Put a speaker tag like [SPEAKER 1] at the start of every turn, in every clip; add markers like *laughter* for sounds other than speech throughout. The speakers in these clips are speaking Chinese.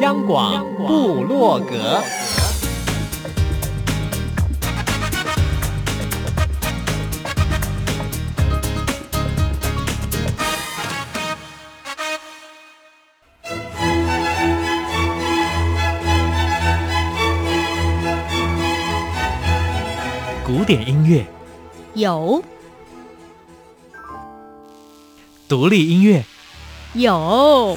[SPEAKER 1] 央广布洛格，古典音乐。
[SPEAKER 2] 有，
[SPEAKER 1] 独立音乐。
[SPEAKER 2] 有，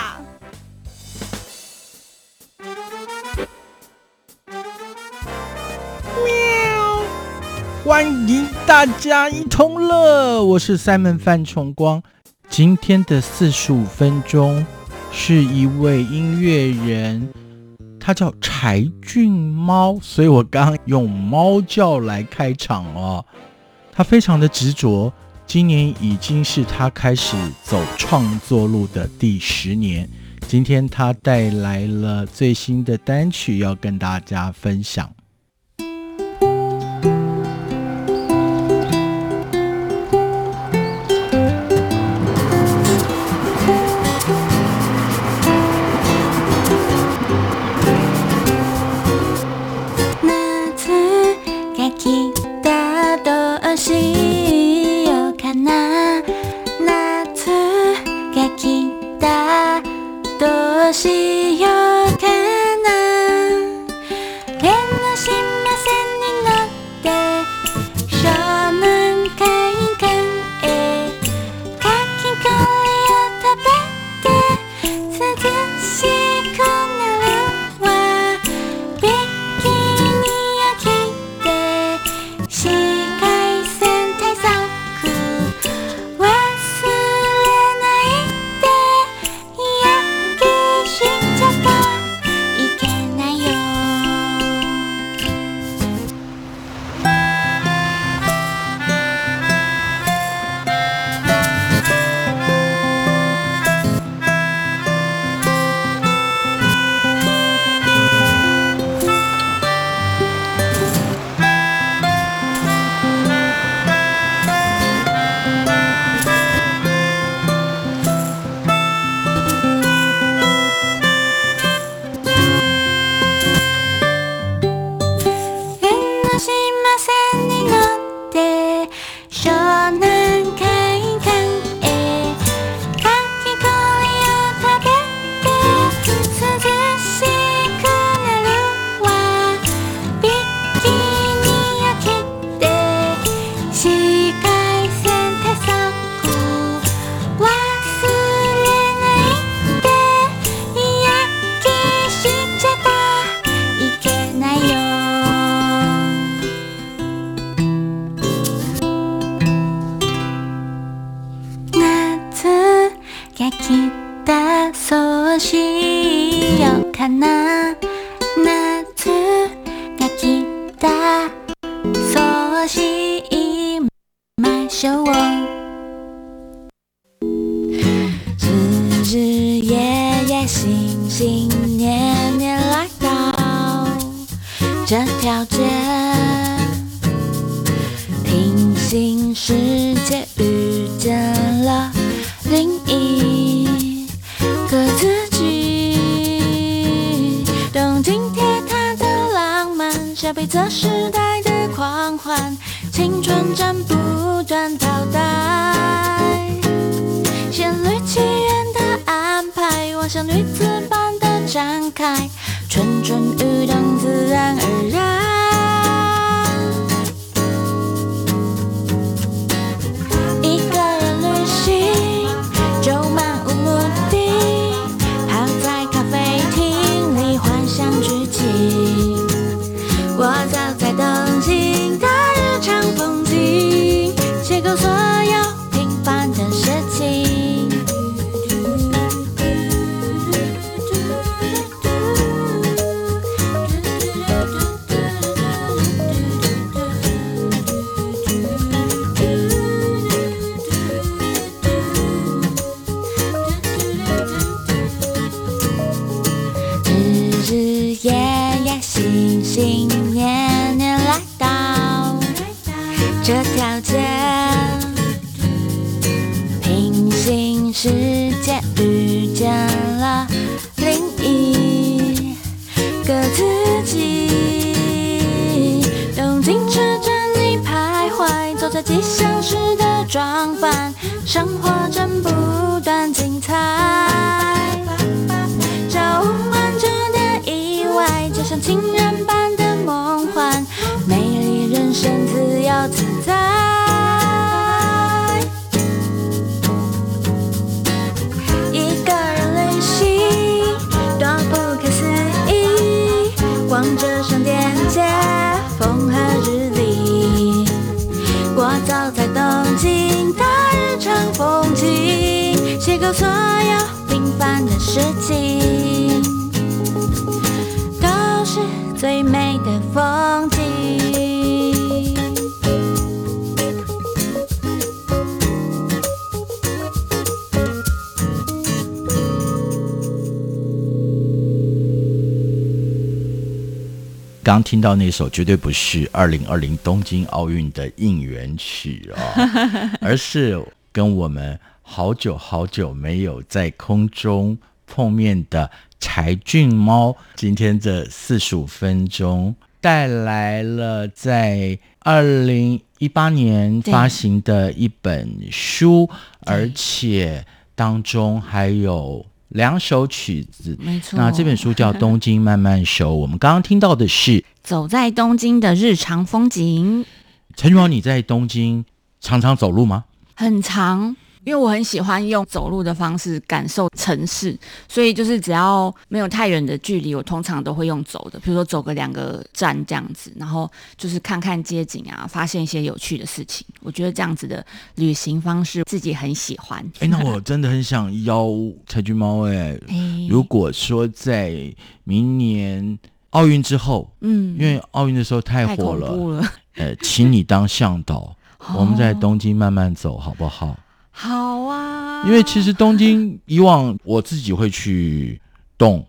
[SPEAKER 3] 欢迎大家一同乐，我是 Simon 范崇光。今天的四十五分钟是一位音乐人，他叫柴俊猫，所以我刚用猫叫来开场哦。他非常的执着，今年已经是他开始走创作路的第十年。今天他带来了最新的单曲要跟大家分享。世界遇见了另一个自己。东京铁塔的浪漫，下辈子时代的狂欢，青春正不断倒带。仙女奇缘的安排，我像女子般的展开，蠢蠢欲动，自然而然。个自己。东京车站里徘徊，做着吉祥时的装扮，生活真不所有平凡的事情，都是最美的风景。
[SPEAKER 4] 刚听到那首绝对不是二零二零东京奥运的应援曲哦，*laughs* 而是跟我们好久好久没有在空中碰面的柴俊猫，今天这四十五分钟带来了在二零一八年发行的一本书，而且当中还有。两首曲子，
[SPEAKER 3] 没错。
[SPEAKER 4] 那这本书叫《东京慢慢熟》，我们刚刚听到的是
[SPEAKER 3] 走在东京的日常风景。
[SPEAKER 4] 柴郡猫，你在东京常常走路吗？
[SPEAKER 3] 很常。因为我很喜欢用走路的方式感受城市，所以就是只要没有太远的距离，我通常都会用走的，比如说走个两个站这样子，然后就是看看街景啊，发现一些有趣的事情。我觉得这样子的旅行方式自己很喜欢。
[SPEAKER 4] 哎，那我真的很想邀柴郡猫哎，如果说在明年奥运之后，嗯，因为奥运的时候太火了，呃，请你当向导，*laughs* 哦，我们在东京慢慢走，好不好？
[SPEAKER 3] 好啊，
[SPEAKER 4] 因为其实东京以往我自己会去动，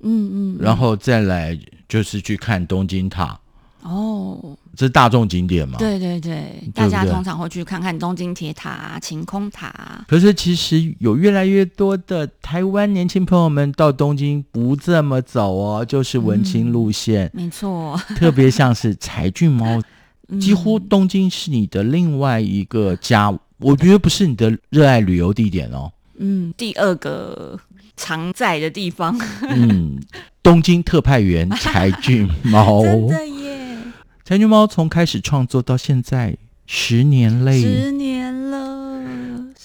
[SPEAKER 4] 嗯嗯，然后再来就是去看东京塔，哦，这是大众景点嘛？
[SPEAKER 3] 对对对，大家通常会去看看东京铁塔、晴空塔。
[SPEAKER 4] 可是其实有越来越多的台湾年轻朋友们到东京不这么走哦，就是文青路线，
[SPEAKER 3] 没错。
[SPEAKER 4] 特别像是柴郡猫，*laughs* 几乎东京是你的另外一个家。我觉得不是你的热爱旅游地点哦。
[SPEAKER 3] 嗯，第二个常在的地方。
[SPEAKER 4] 嗯，东京特派员柴俊猫。*laughs*
[SPEAKER 3] 真的耶！
[SPEAKER 4] 柴俊猫从开始创作到现在十年嘞，
[SPEAKER 3] 十年了。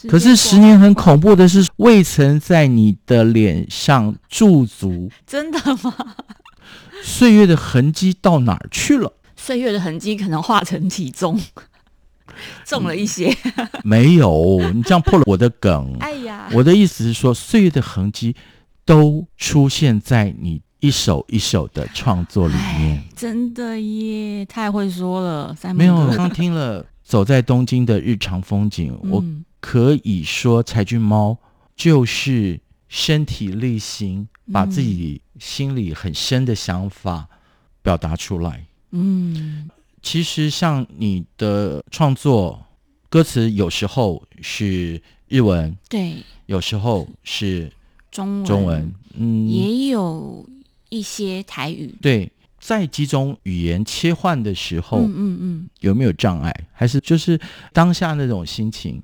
[SPEAKER 4] 可是十年很恐怖的是，未曾在你的脸上驻足。
[SPEAKER 3] 真的吗？
[SPEAKER 4] 岁月的痕迹到哪儿去了？
[SPEAKER 3] 岁月的痕迹可能化成体重。*laughs* 重了一些，
[SPEAKER 4] 嗯，没有，你这样破了我的梗。*laughs*
[SPEAKER 3] 哎呀，
[SPEAKER 4] 我的意思是说，岁月的痕迹都出现在你一首一首的创作里面。
[SPEAKER 3] 真的耶，太会说了。
[SPEAKER 4] 没有，刚听了走在东京的日常风景，嗯、我可以说柴郡猫就是身体力行，把自己心里很深的想法表达出来。嗯。其实像你的创作歌词，有时候是日文，
[SPEAKER 3] 对，
[SPEAKER 4] 有时候是
[SPEAKER 3] 中文，
[SPEAKER 4] 中文，嗯，
[SPEAKER 3] 也有一些台语。
[SPEAKER 4] 对，在几种语言切换的时候，嗯嗯嗯，有没有障碍？还是就是当下那种心情？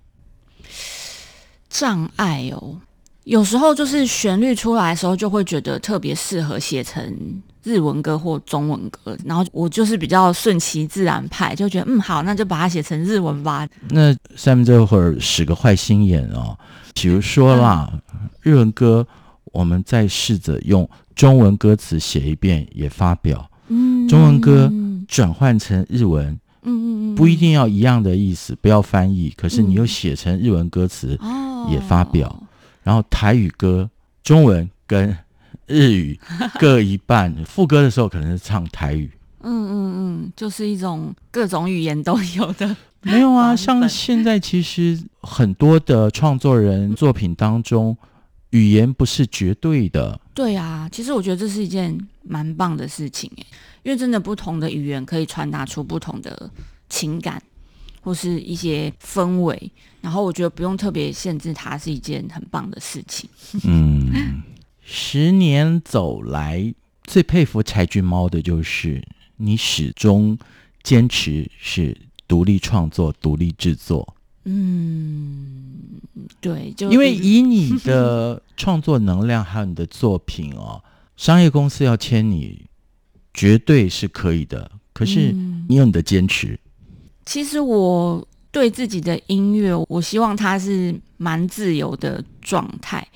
[SPEAKER 3] 障碍哦，有时候就是旋律出来的时候，就会觉得特别适合写成。日文歌或中文歌，然后我就是比较顺其自然派，就觉得嗯好，那就把它写成日文吧。
[SPEAKER 4] 那下面这会儿使个坏心眼哦，比如说啦，嗯、日文歌，我们再试着用中文歌词写一遍，也发表。嗯，中文歌转换成日文，嗯嗯嗯，不一定要一样的意思，不要翻译，可是你又写成日文歌词，也发表。哦、然后台语歌，中文跟日语 *laughs* 各一半，副歌的时候可能是唱台语。
[SPEAKER 3] 嗯嗯嗯，就是一种各种语言都有的。
[SPEAKER 4] 没有啊，像现在其实很多的创作人作品当中，语言不是绝对的。
[SPEAKER 3] 对啊，其实我觉得这是一件蛮棒的事情诶，因为真的不同的语言可以传达出不同的情感。
[SPEAKER 5] 或是一些氛围，然后我觉得不用特别限制它，是一件很棒的事情。
[SPEAKER 4] 嗯，*laughs* 十年走来，最佩服柴郡猫的就是你始终坚持是独立创作、独立制作。
[SPEAKER 5] 嗯，对，就
[SPEAKER 4] 因为以你的创作能量还有你的作品哦，商业公司要签你，绝对是可以的。可是你有你的坚持。
[SPEAKER 5] 其实我对自己的音乐，我希望它是蛮自由的状态。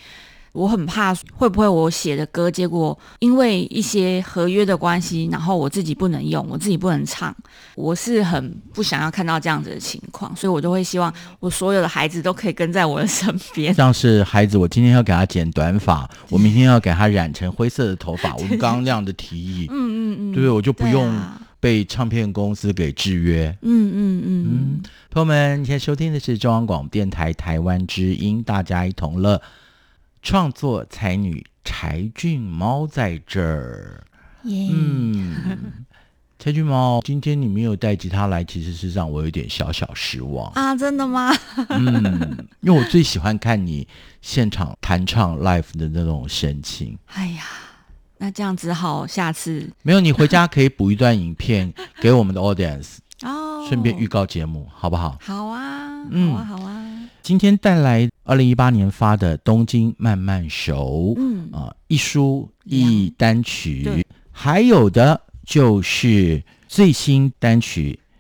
[SPEAKER 5] 我很怕会不会我写的歌，结果因为一些合约的关系，然后我自己不能用，我自己不能唱。我是很不想要看到这样子的情况，所以我就会希望我所有的孩子都可以跟在我的身边。*laughs*
[SPEAKER 4] 像是孩子，我今天要给他剪短发，我明天要给他染成灰色的头发。我们刚刚那样的提议，嗯嗯嗯，对不对？我就不用被唱片公司给制约。嗯嗯嗯嗯，朋友们，你现在收听的是中央广播电台台湾之音，大家一同乐。创作才女柴俊猫在这儿.嗯，*laughs* 柴俊猫，今天你没有带吉他来，其实是让我有点小小失望
[SPEAKER 5] 啊！真的吗？
[SPEAKER 4] 嗯，因为我最喜欢看你现场弹唱 live 的那种神情。
[SPEAKER 5] 哎呀，那这样子好，下次
[SPEAKER 4] 没有，你回家可以补一段影片给我们的 audience 哦，顺便预告节目，好不好？
[SPEAKER 5] 好啊，好啊，好啊。
[SPEAKER 4] 今天带来二零一八年发的《东京慢慢熟》，嗯啊，一书一单曲，还有的就是最新单曲《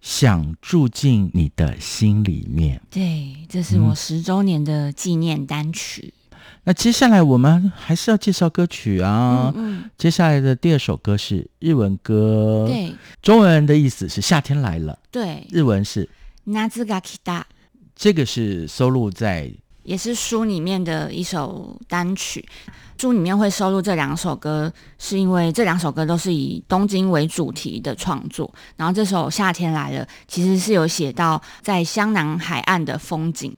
[SPEAKER 4] 想住进你的心里面》。
[SPEAKER 5] 对，这是我十周年的纪念单曲。
[SPEAKER 4] 嗯。那接下来我们还是要介绍歌曲啊。嗯嗯。接下来的第二首歌是日文歌，
[SPEAKER 5] 对，
[SPEAKER 4] 中文的意思是夏天来了。
[SPEAKER 5] 对，
[SPEAKER 4] 日文是
[SPEAKER 5] 夏が来た。
[SPEAKER 4] 这个是收录在，
[SPEAKER 5] 也是书里面的一首单曲。书里面会收录这两首歌，是因为这两首歌都是以东京为主题的创作。然后这首《夏天来了》其实是有写到在湘南海岸的风景。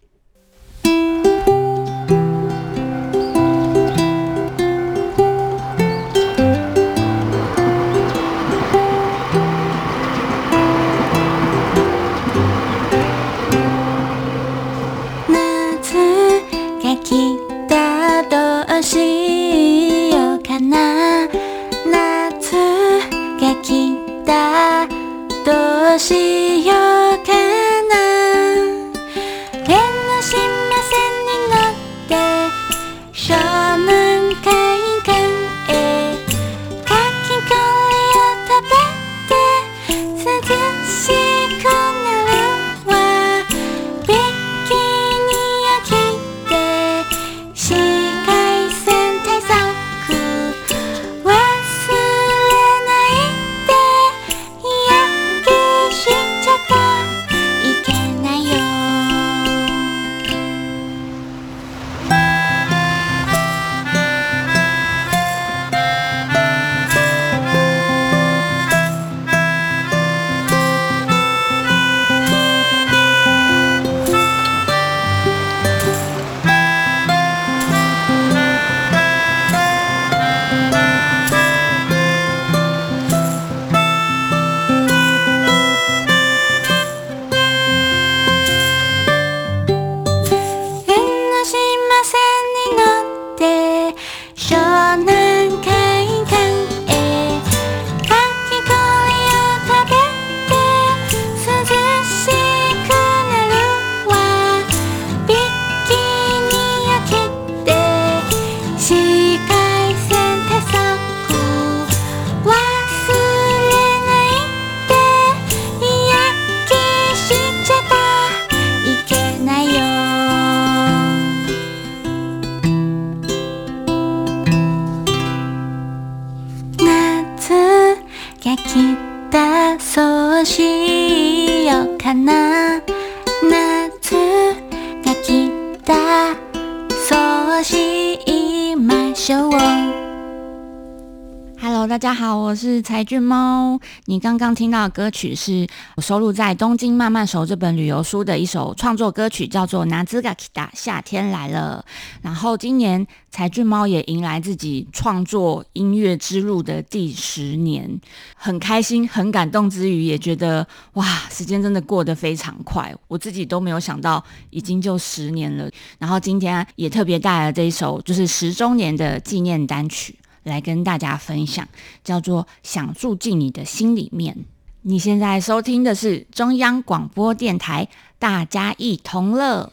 [SPEAKER 5] 柴郡猫。你刚刚听到的歌曲是我收录在《东京慢慢熟》这本旅游书的一首创作歌曲，叫做《夏が来た》，夏天来了。然后今年柴郡猫也迎来自己创作音乐之路的第十年，很开心、很感动之余，也觉得哇，时间真的过得非常快，我自己都没有想到已经就十年了。然后今天也特别带来了这一首，就是十周年的纪念单曲。来跟大家分享，叫做《想住进你的心里面》。你现在收听的是中央广播电台，大家一同乐。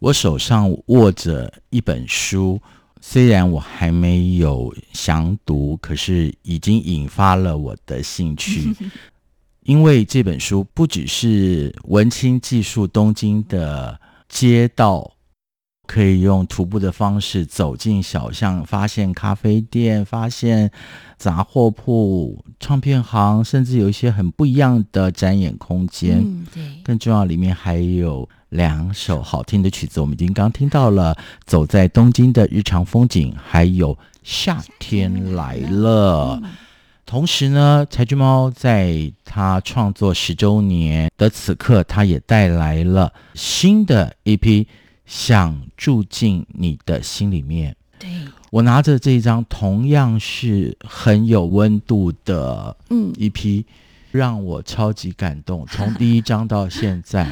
[SPEAKER 4] 我手上握着一本书，虽然我还没有详读，可是已经引发了我的兴趣。*laughs* 因为这本书不只是文青记述东京的街道。可以用徒步的方式走进小巷，发现咖啡店，发现杂货铺、唱片行，甚至有一些很不一样的展演空间。
[SPEAKER 5] 嗯，对。更
[SPEAKER 4] 重要，里面还有两首好听的曲子，我们已经刚听到了《走在东京的日常风景》，还有《夏天来了》。同时呢，柴郡猫在他创作十周年的此刻，他也带来了新的一批。想住进你的心里面。
[SPEAKER 5] 对，
[SPEAKER 4] 我拿着这一张同样是很有温度的嗯一批让我超级感动。*laughs* 从第一张到现在，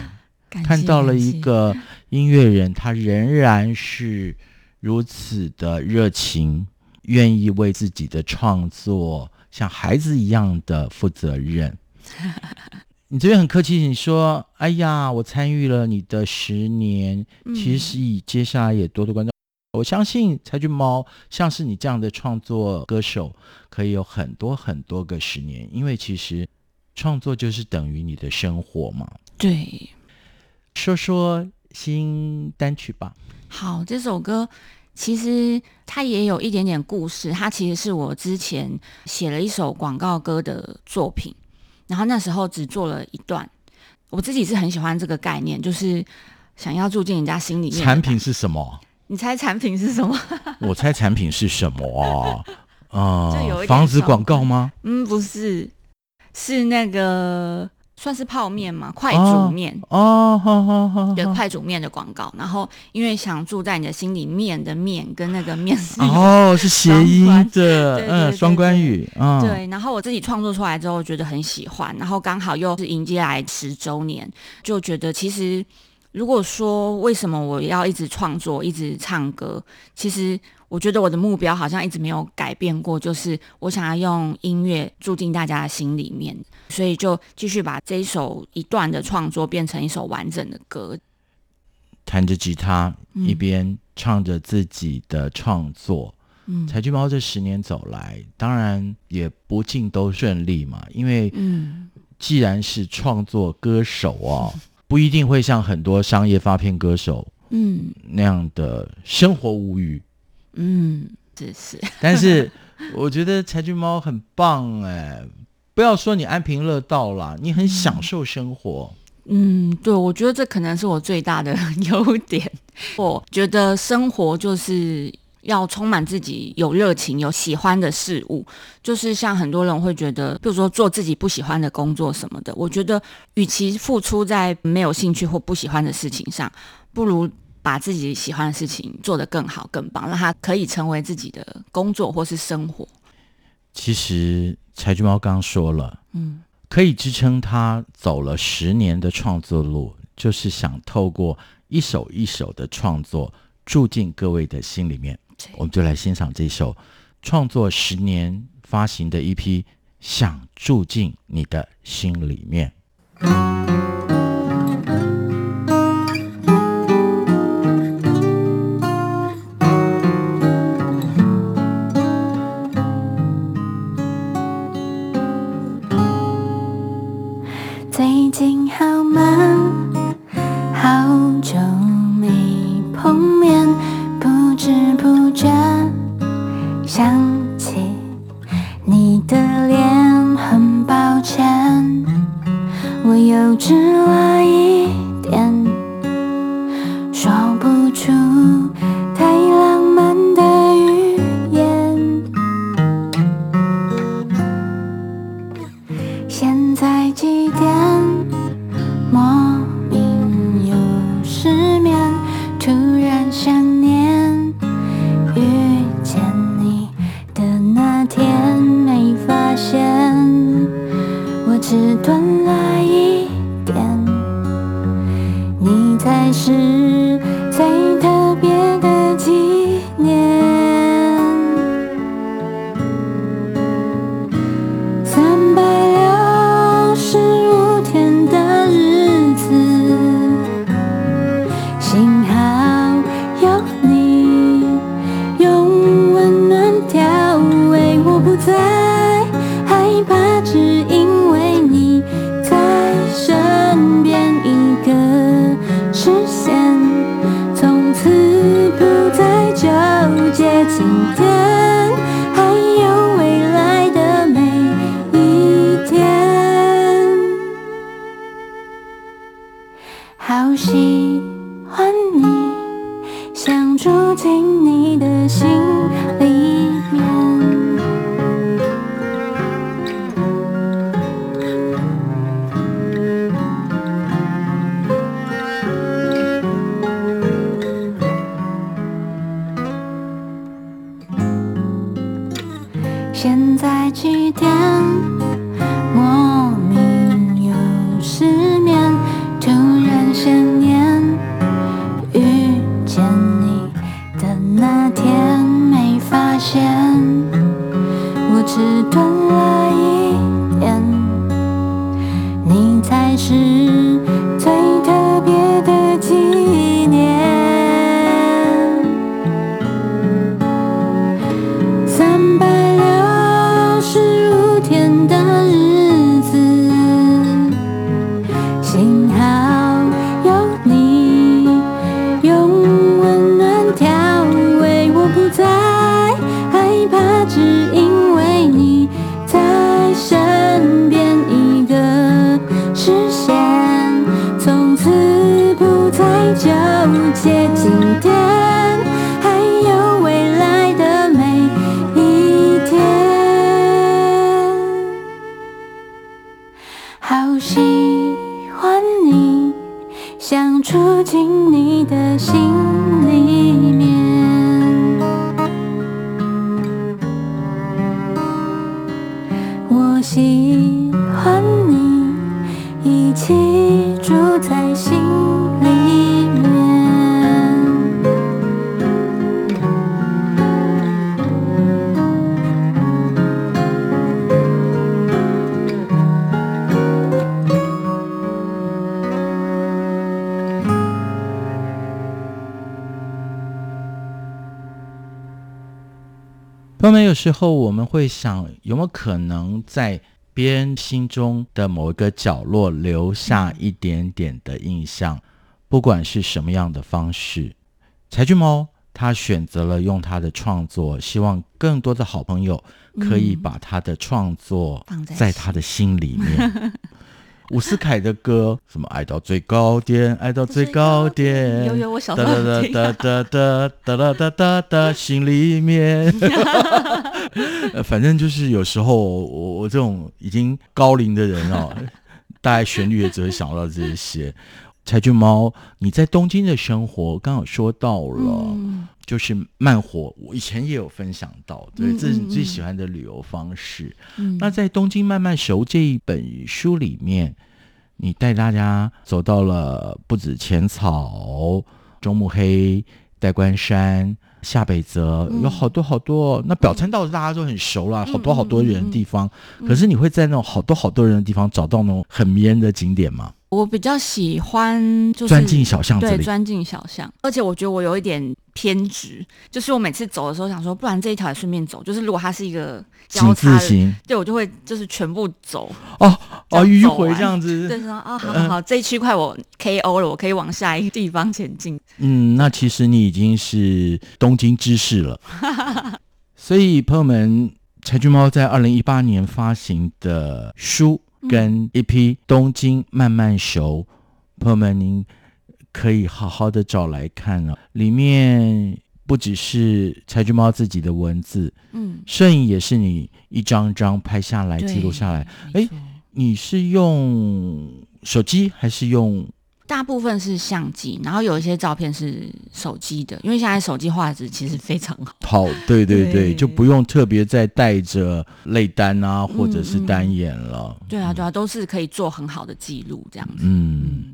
[SPEAKER 4] 看到了一个音乐人，他仍然是如此的热情，愿意为自己的创作像孩子一样的负责任。*laughs* 你这边很客气，你说：“哎呀，我参与了你的十年。”其实以接下来也多多关照。嗯、我相信柴郡猫像是你这样的创作歌手，可以有很多很多个十年，因为其实创作就是等于你的生活嘛。
[SPEAKER 5] 对，
[SPEAKER 4] 说说新单曲吧。
[SPEAKER 5] 好，这首歌其实它也有一点点故事，它其实是我之前写了一首广告歌的作品。然后那时候只做了一段，我自己是很喜欢这个概念，就是想要住进人家心里面。
[SPEAKER 4] 产品是什么？
[SPEAKER 5] 你猜产品是什么？*laughs*
[SPEAKER 4] 我猜产品是什么 *laughs* 啊？啊、呃，房子广告吗？
[SPEAKER 5] 嗯，不是，是那个。算是泡面嘛，快煮面
[SPEAKER 4] 哦，好好好，
[SPEAKER 5] 对，快煮面的广告。然后因为想住在你的心里面的面跟那个面是
[SPEAKER 4] 哦，是谐音的，嗯，双关语啊。
[SPEAKER 5] 对，然后我自己创作出来之后，觉得很喜欢，然后刚好又是迎接来十周年，就觉得其实如果说为什么我要一直创作，一直唱歌，其实。我觉得我的目标好像一直没有改变过，就是我想要用音乐住进大家的心里面，所以就继续把这一首一段的创作变成一首完整的歌。
[SPEAKER 4] 弹着吉他，一边唱着自己的创作。嗯，柴郡猫这十年走来，当然也不尽都顺利嘛，因为嗯，既然是创作歌手哦，不一定会像很多商业发片歌手嗯那样的生活无虞。
[SPEAKER 5] 嗯，是是。
[SPEAKER 4] 但是我觉得柴郡猫很棒哎，不要说你安贫乐道啦，你很享受生活。
[SPEAKER 5] 嗯，对，我觉得这可能是我最大的优点。我觉得生活就是要充满自己有热情、有喜欢的事物。就是像很多人会觉得，比如说做自己不喜欢的工作什么的，我觉得与其付出在没有兴趣或不喜欢的事情上，不如。把自己喜欢的事情做得更好、更棒，让它可以成为自己的工作或是生活。
[SPEAKER 4] 其实柴郡猫刚说了，嗯，可以支撑他走了十年的创作路，就是想透过一首一首的创作住进各位的心里面。我们就来欣赏这首创作十年发行的
[SPEAKER 3] 一批《想住进你的心里面》。最近好吗？好久点点写今天。
[SPEAKER 4] 时候我们会想，有没有可能在别人心中的某一个角落留下一点点的印象，不管是什么样的方式。柴俊猫他选择了用他的创作，希望更多的好朋友可以把他的创作
[SPEAKER 5] 放在
[SPEAKER 4] 在他的心里面。伍思凯的歌，什么爱到最高点，爱到最高点，
[SPEAKER 5] 有有我小时候
[SPEAKER 4] 哒哒哒哒哒哒哒哒哒，心里面。呃，*laughs* 反正就是有时候我我这种已经高龄的人哦，大概旋律也只会想到这些。柴郡猫，你在东京的生活，刚好说到了，
[SPEAKER 5] 嗯
[SPEAKER 4] 就是慢活。我以前也有分享到，对，
[SPEAKER 5] 嗯
[SPEAKER 4] 这是你最喜欢的旅游方式。
[SPEAKER 5] 嗯
[SPEAKER 4] 那在《东京慢慢熟》这一本书里面，你带大家走到了不止浅草、中目黑、代官山、下北泽，
[SPEAKER 5] 嗯
[SPEAKER 4] 有好多好多。那表参道大家都很熟了，好多好多人的地方。
[SPEAKER 5] 嗯
[SPEAKER 4] 可是你会在那种好多好多人的地方找到那种很迷人的景点吗？
[SPEAKER 5] 我比较喜欢就是
[SPEAKER 4] 钻进小巷子里，
[SPEAKER 5] 对钻进小巷，而且我觉得我有一点偏执，就是我每次走的时候想说，不然这一条也顺便走。就是如果它是一个交
[SPEAKER 4] 请
[SPEAKER 5] 叉
[SPEAKER 4] 型，
[SPEAKER 5] 对我就会就是全部走。
[SPEAKER 4] 哦哦，迂回这样子。
[SPEAKER 5] 对，说啊，好好好，这一区块我 KO 了，我可以往下一个地方前进。
[SPEAKER 4] 嗯，那其实你已经是东京知识了。*laughs* 所以朋友们，柴郡猫在二零一八年发行的书跟一批《东京慢慢熟》，朋友们您可以好好的找来看了、里面不只是柴郡猫自己的文字，
[SPEAKER 5] 嗯，
[SPEAKER 4] 摄影也是你一张张拍下
[SPEAKER 5] 来、
[SPEAKER 4] 记录下来。哎你是用手机还是用？
[SPEAKER 5] 大部分是相机，然后有一些照片是手机的，因为现在手机画质其实非常好。
[SPEAKER 4] 好，对对对，
[SPEAKER 5] 对
[SPEAKER 4] 就不用特别再带着泪单啊，或者是单眼了。
[SPEAKER 5] 对啊，对啊，都是可以做很好的记录这样子。
[SPEAKER 4] 嗯，
[SPEAKER 5] 嗯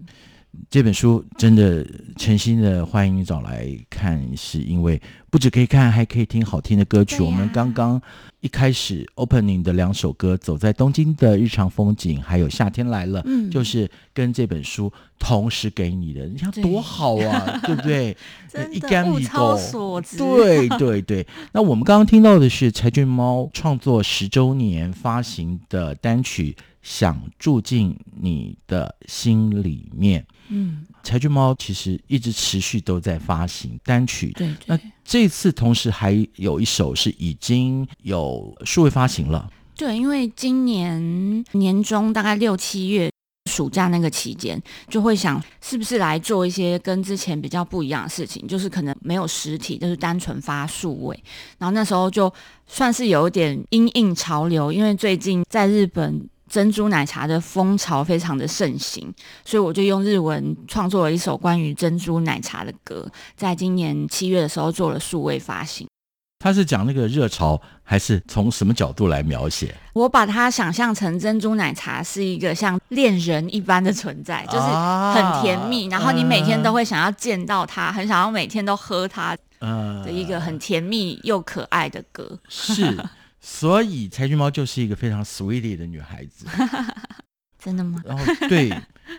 [SPEAKER 4] 这本书真的诚心的欢迎你找来看，是因为不只可以看，还可以听好听的歌曲。
[SPEAKER 5] 啊、
[SPEAKER 4] 我们刚刚一开始 opening 的两首歌，《走在东京的日常风景》，还有《夏天来了》，
[SPEAKER 5] 嗯，
[SPEAKER 4] 就是跟这本书同时给你的，你看多好啊，对，对不对？*laughs*
[SPEAKER 5] 真的物超所值。
[SPEAKER 4] 对对对。那我们刚刚听到的是柴俊猫创作十周年发行的单曲《想住进你的心里面》。
[SPEAKER 5] 嗯，
[SPEAKER 4] 柴郡猫其实一直持续都在发行单曲。
[SPEAKER 5] 对，对，
[SPEAKER 4] 那这次同时还有一首是已经有数位发行了。
[SPEAKER 5] 对，因为今年年中大概六七月暑假那个期间，就会想是不是来做一些跟之前比较不一样的事情，就是可能没有实体，就是单纯发数位。然后那时候就算是有一点因应潮流，因为最近在日本。珍珠奶茶的风潮非常的盛行，所以我就用日文创作了一首关于珍珠奶茶的歌，在今年七月的时候做了数位发行。
[SPEAKER 4] 他是讲那个热潮，还是从什么角度来描写？
[SPEAKER 5] 我把它想象成珍珠奶茶是一个像恋人一般的存在，就是很甜蜜，啊、然后你每天都会想要见到它，很想要每天都喝它，的一个很甜蜜又可爱的歌。
[SPEAKER 4] 是。所以柴郡猫就是一个非常 sweetie 的女孩子，*laughs*
[SPEAKER 5] 真的吗？
[SPEAKER 4] 然后对，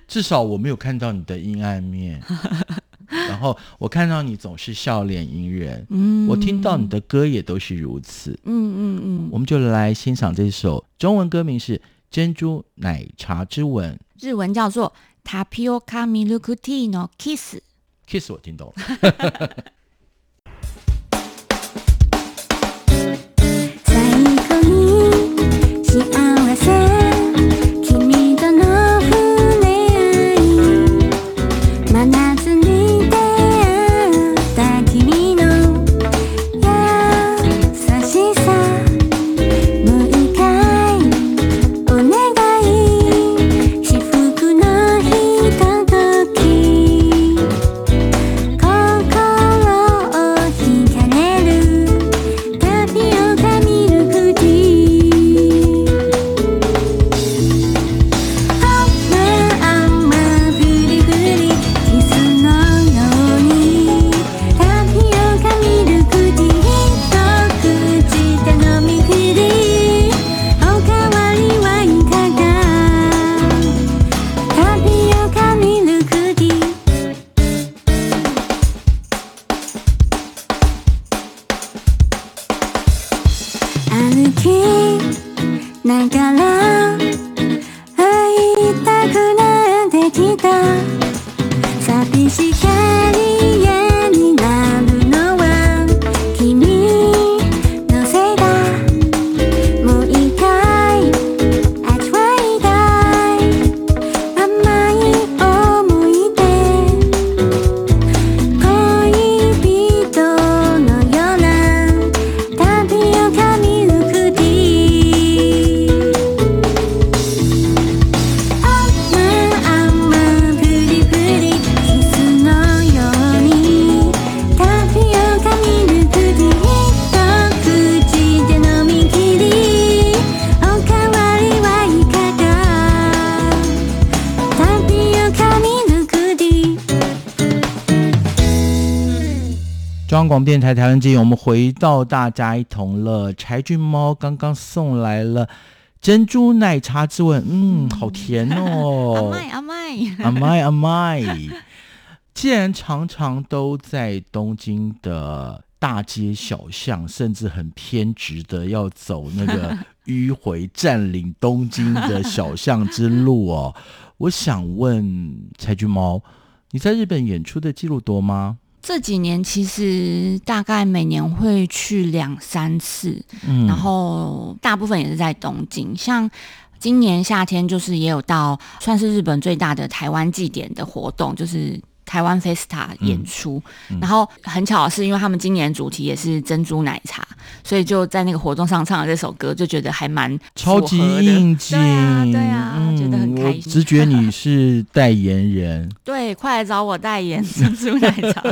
[SPEAKER 4] 至少我没有看到你的阴暗面，*laughs* 然后我看到你总是笑脸迎人，嗯，我听到你的歌也都是如此，嗯嗯嗯，嗯我们就来欣赏这首中文歌名是《珍珠奶茶之吻》，
[SPEAKER 5] 日文叫做 Tapioca Milk Tea no Kiss，Kiss
[SPEAKER 4] 我听懂了。*laughs* 广电台台湾之音，我们回到大家一同乐。柴郡猫刚刚送来了珍珠奶茶之吻，嗯，好甜哦！*laughs*
[SPEAKER 5] 阿麦阿麦
[SPEAKER 4] 阿麦阿麦，既然常常都在东京的大街小巷，甚至很偏执的要走那个迂回占领东京的小巷之路哦，我想问柴郡猫，你在日本演出的记录多吗？
[SPEAKER 5] 这几年其实大概每年会去两三次，嗯，然后大部分也是在东京。像今年夏天，就是也有到算是日本最大的台湾祭典的活动，就是。台湾 Festa 演出，然后很巧的是，因为他们今年主题也是珍珠奶茶，所以就在那个活动上唱了这首歌，就觉得还蛮
[SPEAKER 4] 超级应景，
[SPEAKER 5] 对啊，对啊，嗯、觉得很开心。
[SPEAKER 4] 直觉你是代言人，
[SPEAKER 5] 对，快来找我代言珍珠奶茶。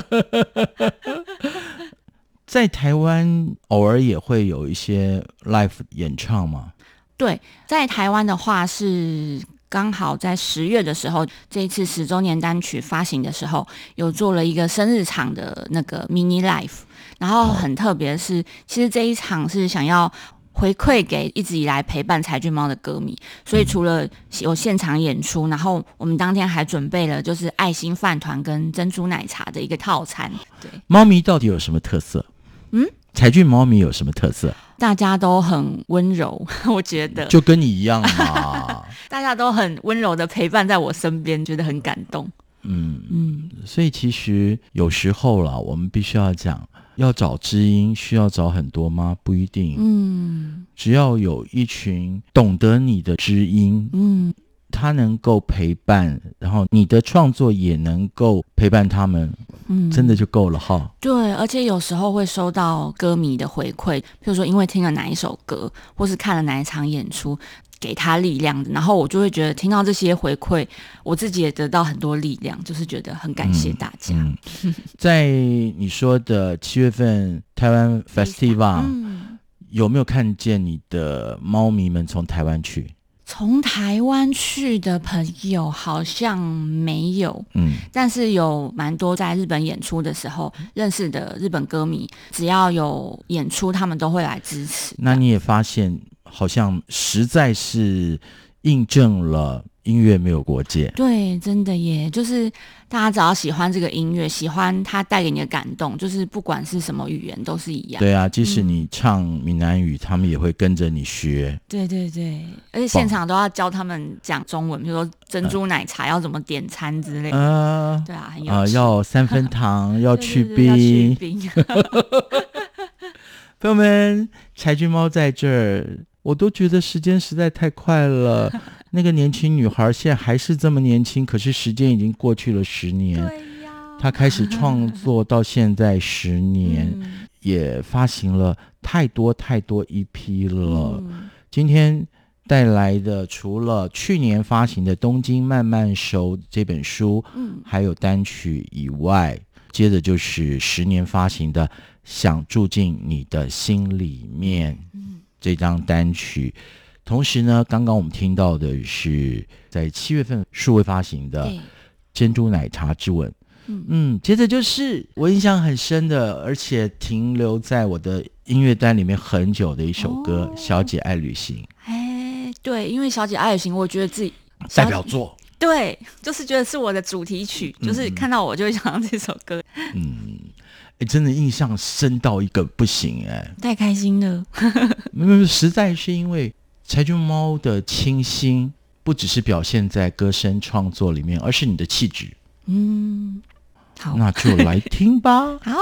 [SPEAKER 5] *laughs*
[SPEAKER 4] 在台湾偶尔也会有一些 live 演唱吗？
[SPEAKER 5] 对，在台湾的话是。刚好在十月的时候，这一次十周年单曲发行的时候，有做了一个生日场的那个 mini live，然后很特别的是，其实这一场是想要回馈给一直以来陪伴柴俊猫的歌迷，所以除了有现场演出，然后我们当天还准备了就是爱心饭团跟珍珠奶茶的一个套餐。对，
[SPEAKER 4] 猫咪到底有什么特色？嗯，柴俊猫咪有什么特色？
[SPEAKER 5] 大家都很温柔，*laughs* 我觉得
[SPEAKER 4] 就跟你一样嘛。
[SPEAKER 5] 大家都很温柔的陪伴在我身边，觉得很感动。
[SPEAKER 4] 嗯嗯，所以其实有时候啦，我们必须要讲，要找知音需要找很多吗？不一定。嗯，只要有一群懂得你的知音，嗯。他能够陪伴，然后你的创作也能够陪伴他们，嗯，真的就够了哈。
[SPEAKER 5] 对，而且有时候会收到歌迷的回馈，譬如说因为听了哪一首歌，或是看了哪一场演出，给他力量，然后我就会觉得听到这些回馈，我自己也得到很多力量，就是觉得很感谢大家。
[SPEAKER 4] 嗯嗯、在你说的七月份台湾 Festival，嗯，有没有看见你的猫咪们从台湾去？
[SPEAKER 5] 从台湾去的朋友好像没有，嗯，但是有蛮多在日本演出的时候认识的日本歌迷，只要有演出，他们都会来支持。
[SPEAKER 4] 那你也发现，好像实在是印证了。音乐没有国界，
[SPEAKER 5] 对，真的耶，就是大家只要喜欢这个音乐，喜欢它带给你的感动，就是不管是什么语言都是一样。
[SPEAKER 4] 对啊，即使你唱闽南语，嗯，他们也会跟着你学。
[SPEAKER 5] 对对对，而且现场都要教他们讲中文，比如说珍珠奶茶要怎么点餐之类的。呃，对啊，很有
[SPEAKER 4] 呃，要三分糖，*laughs* 要去冰。*laughs* 朋友们，柴郡猫在这儿，我都觉得时间实在太快了。那个年轻女孩现在还是这么年轻，可是时间已经过去了十年。对呀，她开始创作到现在十年，嗯，也发行了太多太多 EP 了。嗯，今天带来的除了去年发行的《东京慢慢熟》这本书，嗯，还有单曲以外，接着就是十年发行的《想住进你的心里面》嗯，这张单曲。同时呢，刚刚我们听到的是在七月份数位发行的《珍珠奶茶之吻》。嗯嗯，接着就是我印象很深的，而且停留在我的音乐单里面很久的一首歌，哦《小姐爱旅行》。
[SPEAKER 5] 哎，对，因为《小姐爱旅行》，我觉得自己
[SPEAKER 4] 代表作，
[SPEAKER 5] 对，就是觉得是我的主题曲，嗯、就是看到我就会想到这首歌。
[SPEAKER 4] 嗯，哎，真的印象深到一个不行，哎，
[SPEAKER 5] 太开心了。*laughs*
[SPEAKER 4] 没有，实在是因为。柴郡猫的清新，不只是表现在歌声创作里面，而是你的气质。
[SPEAKER 5] 嗯，好，
[SPEAKER 4] 那就来听吧。*laughs*
[SPEAKER 5] 好。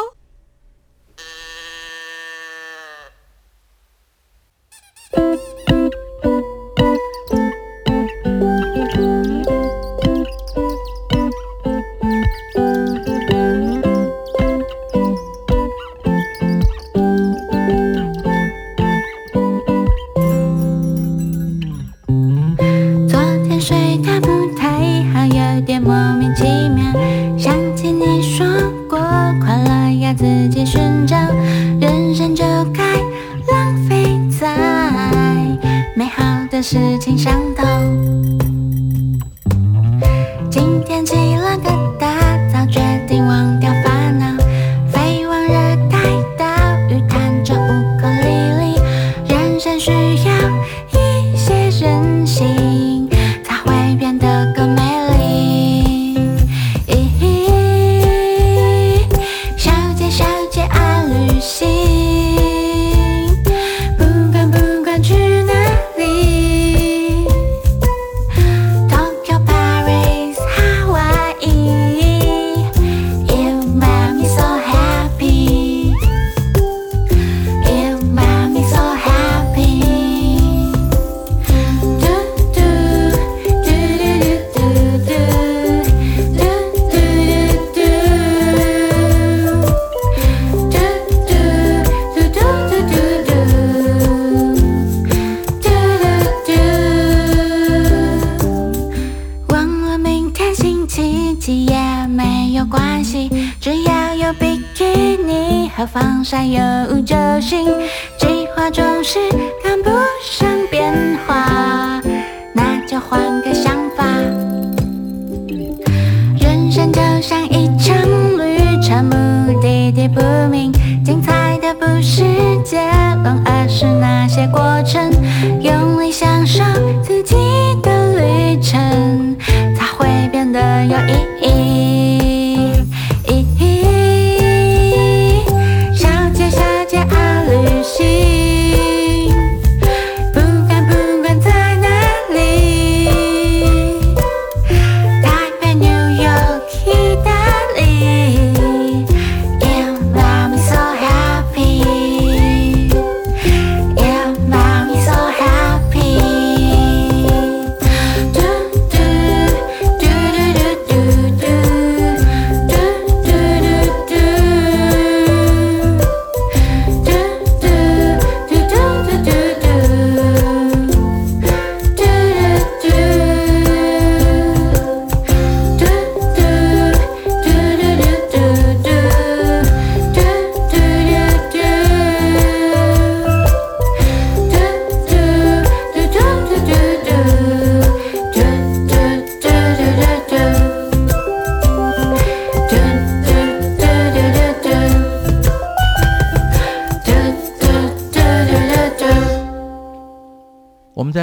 [SPEAKER 3] 防晒有就行。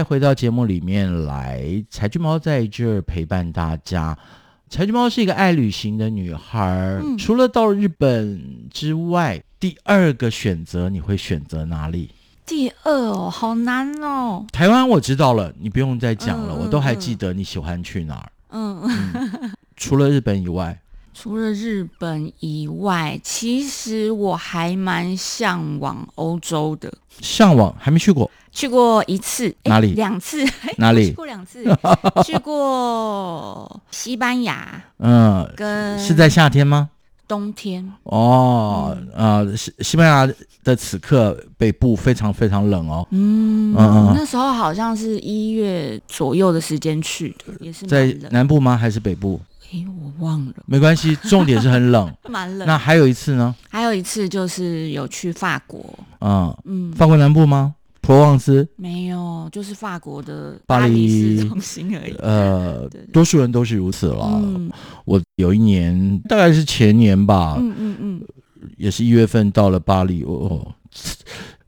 [SPEAKER 4] 回到节目里面来，柴郡猫在这儿陪伴大家。柴郡猫是一个爱旅行的女孩，嗯、除了到日本之外，第二个选择你会选择哪里？
[SPEAKER 5] 第二哦，好难哦。
[SPEAKER 4] 台湾我知道了，你不用再讲了，嗯、我都还记得你喜欢去哪儿。嗯，嗯除了日本以外，
[SPEAKER 5] 除了日本以外，其实我还蛮向往欧洲的。
[SPEAKER 4] 向往还没去过。
[SPEAKER 5] 去过一次，
[SPEAKER 4] 哪里？
[SPEAKER 5] 两次，*laughs*
[SPEAKER 4] 哪里？
[SPEAKER 5] 去过两次，*laughs* 去过西班牙。
[SPEAKER 4] 嗯，跟是在夏天吗？
[SPEAKER 5] 冬天。
[SPEAKER 4] 哦，呃，西西班牙的此刻北部非常非常冷哦。
[SPEAKER 5] 嗯嗯，那时候好像是一月左右的时间去的，也是
[SPEAKER 4] 在南部吗？还是北部？
[SPEAKER 5] 诶，我忘了。
[SPEAKER 4] 没关系，重点是很冷，*laughs*
[SPEAKER 5] 蛮冷。
[SPEAKER 4] 那还有一次呢？
[SPEAKER 5] 还有一次就是有去法国。
[SPEAKER 4] 嗯嗯，法国南部吗？普罗旺斯
[SPEAKER 5] 没有，就是法国的巴黎市中心而已。
[SPEAKER 4] 呃，多数人都是如此了。嗯、我有一年，大概是前年吧，嗯嗯嗯，也是一月份到了巴黎，哦，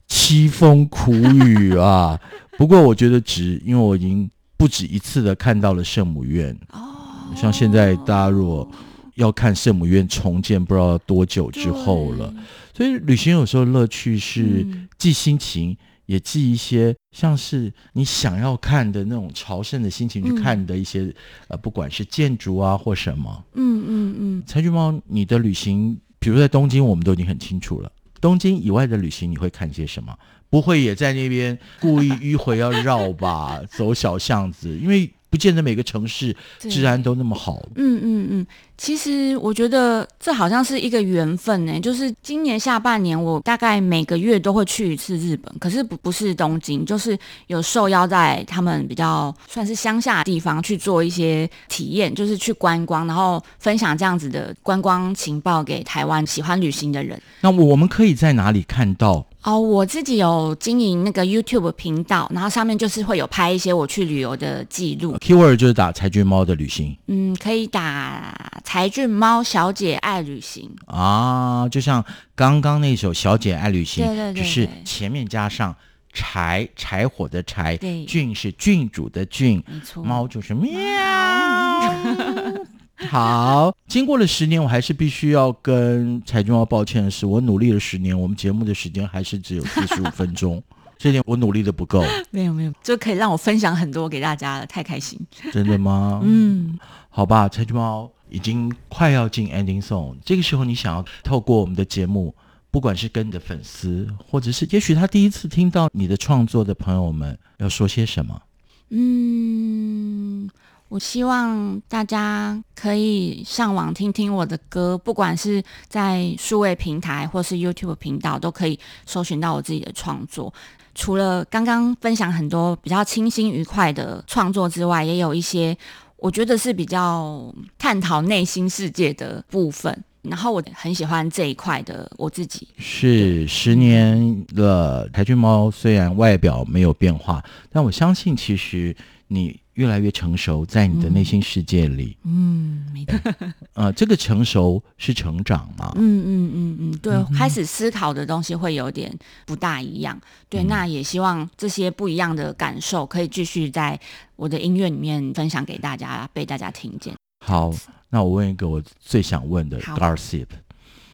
[SPEAKER 4] 凄风苦雨啊。*laughs* 不过我觉得值，因为我已经不止一次的看到了圣母院。哦，像现在大家如果要看圣母院重建，不知道多久之后了。所以旅行有时候乐趣是既心情。嗯也寄一些像是你想要看的那种朝圣的心情去看的一些、嗯、呃，不管是建筑啊或什么，嗯嗯嗯。柴郡猫，你的旅行，比如在东京，我们都已经很清楚了。东京以外的旅行，你会看些什么？不会也在那边故意迂回要绕吧，*laughs* 走小巷子，因为。不见得每个城市治安都那么好。
[SPEAKER 5] 嗯嗯嗯，其实我觉得这好像是一个缘分呢。就是今年下半年，我大概每个月都会去一次日本，可是不不是东京，就是有受邀在他们比较算是乡下的地方去做一些体验，就是去观光，然后分享这样子的观光情报给台湾喜欢旅行的人。
[SPEAKER 4] 那我们可以在哪里看到？
[SPEAKER 5] 哦，我自己有经营那个 YouTube 频道，然后上面就是会有拍一些我去旅游的记录。
[SPEAKER 4] Keyword 就是打柴郡猫的旅行。
[SPEAKER 5] 嗯，可以打柴郡猫小姐爱旅行
[SPEAKER 4] 啊，就像刚刚那首小姐爱旅行，
[SPEAKER 5] 对对对，
[SPEAKER 4] 就是前面加上柴柴火的柴，
[SPEAKER 5] 对，
[SPEAKER 4] 郡是郡主的郡，
[SPEAKER 5] 没错，
[SPEAKER 4] 猫就是喵。*laughs* 好，经过了十年，我还是必须要跟柴俊猫抱歉的是，我努力了十年，我们节目的时间还是只有四十五分钟，*laughs* 这点我努力的不够。
[SPEAKER 5] 没有没有，就可以让我分享很多给大家了，太开心。
[SPEAKER 4] 真的吗？嗯，好吧，柴郡猫已经快要进 ending song，这个时候你想要透过我们的节目，不管是跟你的粉丝，或者是也许他第一次听到你的创作的朋友们，要说些什么？
[SPEAKER 5] 嗯。我希望大家可以上网听听我的歌，不管是在数位平台或是 YouTube 频道，都可以搜寻到我自己的创作。除了刚刚分享很多比较清新愉快的创作之外，也有一些我觉得是比较探讨内心世界的部分。然后我很喜欢这一块的我自己。
[SPEAKER 4] 是十年了，台剧猫虽然外表没有变化，但我相信其实你。越来越成熟，在你的内心世界里。
[SPEAKER 5] 嗯，没错。*laughs*
[SPEAKER 4] 呃，这个成熟是成长嘛？
[SPEAKER 5] 嗯嗯嗯嗯，对，
[SPEAKER 4] 嗯
[SPEAKER 5] 开始思考的东西会有点不大一样。对，
[SPEAKER 4] 嗯
[SPEAKER 5] 那也希望这些不一样的感受可以继续在我的音乐里面分享给大家，被大家听见。
[SPEAKER 4] 好，那我问一个我最想问的
[SPEAKER 5] 好
[SPEAKER 4] Gossip，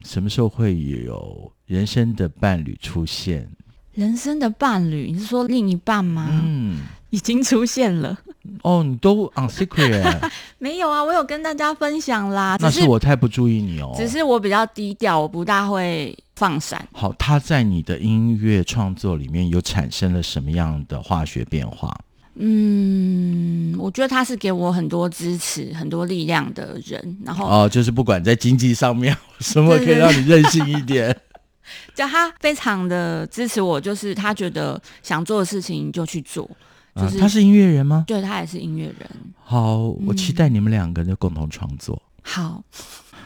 [SPEAKER 4] 什么时候会有人生的伴侣出现？
[SPEAKER 5] 人生的伴侣，你是说另一半吗？
[SPEAKER 4] 嗯，
[SPEAKER 5] 已经出现了。
[SPEAKER 4] 哦，你都 on secret，*laughs*
[SPEAKER 5] 没有啊，我有跟大家分享啦。
[SPEAKER 4] 那是我太不注意你哦。
[SPEAKER 5] 只是我比较低调，我不大会放闪。
[SPEAKER 4] 好，他在你的音乐创作里面有产生了什么样的化学变化？
[SPEAKER 5] 嗯，我觉得他是给我很多支持、很多力量的人。然后，
[SPEAKER 4] 哦，就是不管在经济上面，什么可以让你任性一点？*laughs*
[SPEAKER 5] 就他非常的支持我，就是他觉得想做的事情就去做。就是、
[SPEAKER 4] 啊、他是音乐人吗？
[SPEAKER 5] 对，他也是音乐人。
[SPEAKER 4] 好，我期待你们两个人的共同创作。
[SPEAKER 5] 好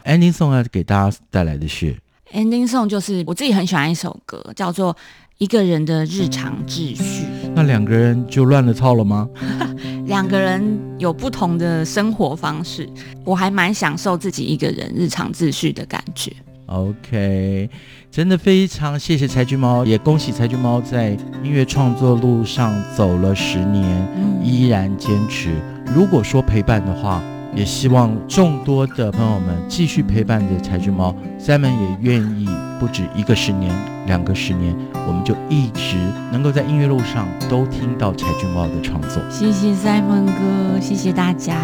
[SPEAKER 4] ，Ending Song 要给大家带来的是
[SPEAKER 5] Ending Song，就是我自己很喜欢一首歌，叫做《一个人的日常秩序》。
[SPEAKER 4] 那两个人就乱了套了吗？*laughs*
[SPEAKER 5] 两个人有不同的生活方式，我还蛮享受自己一个人日常秩序的感觉。
[SPEAKER 4] OK，真的非常谢谢柴郡猫，也恭喜柴郡猫在音乐创作路上走了十年，
[SPEAKER 5] 嗯
[SPEAKER 4] 依然坚持。如果说陪伴的话，也希望众多的朋友们继续陪伴着柴郡猫。Simon 也愿意不止一个十年、两个十年，我们就一直能够在音乐路上都听到柴郡猫的创作。
[SPEAKER 5] 谢谢 Simon 哥，谢谢大家。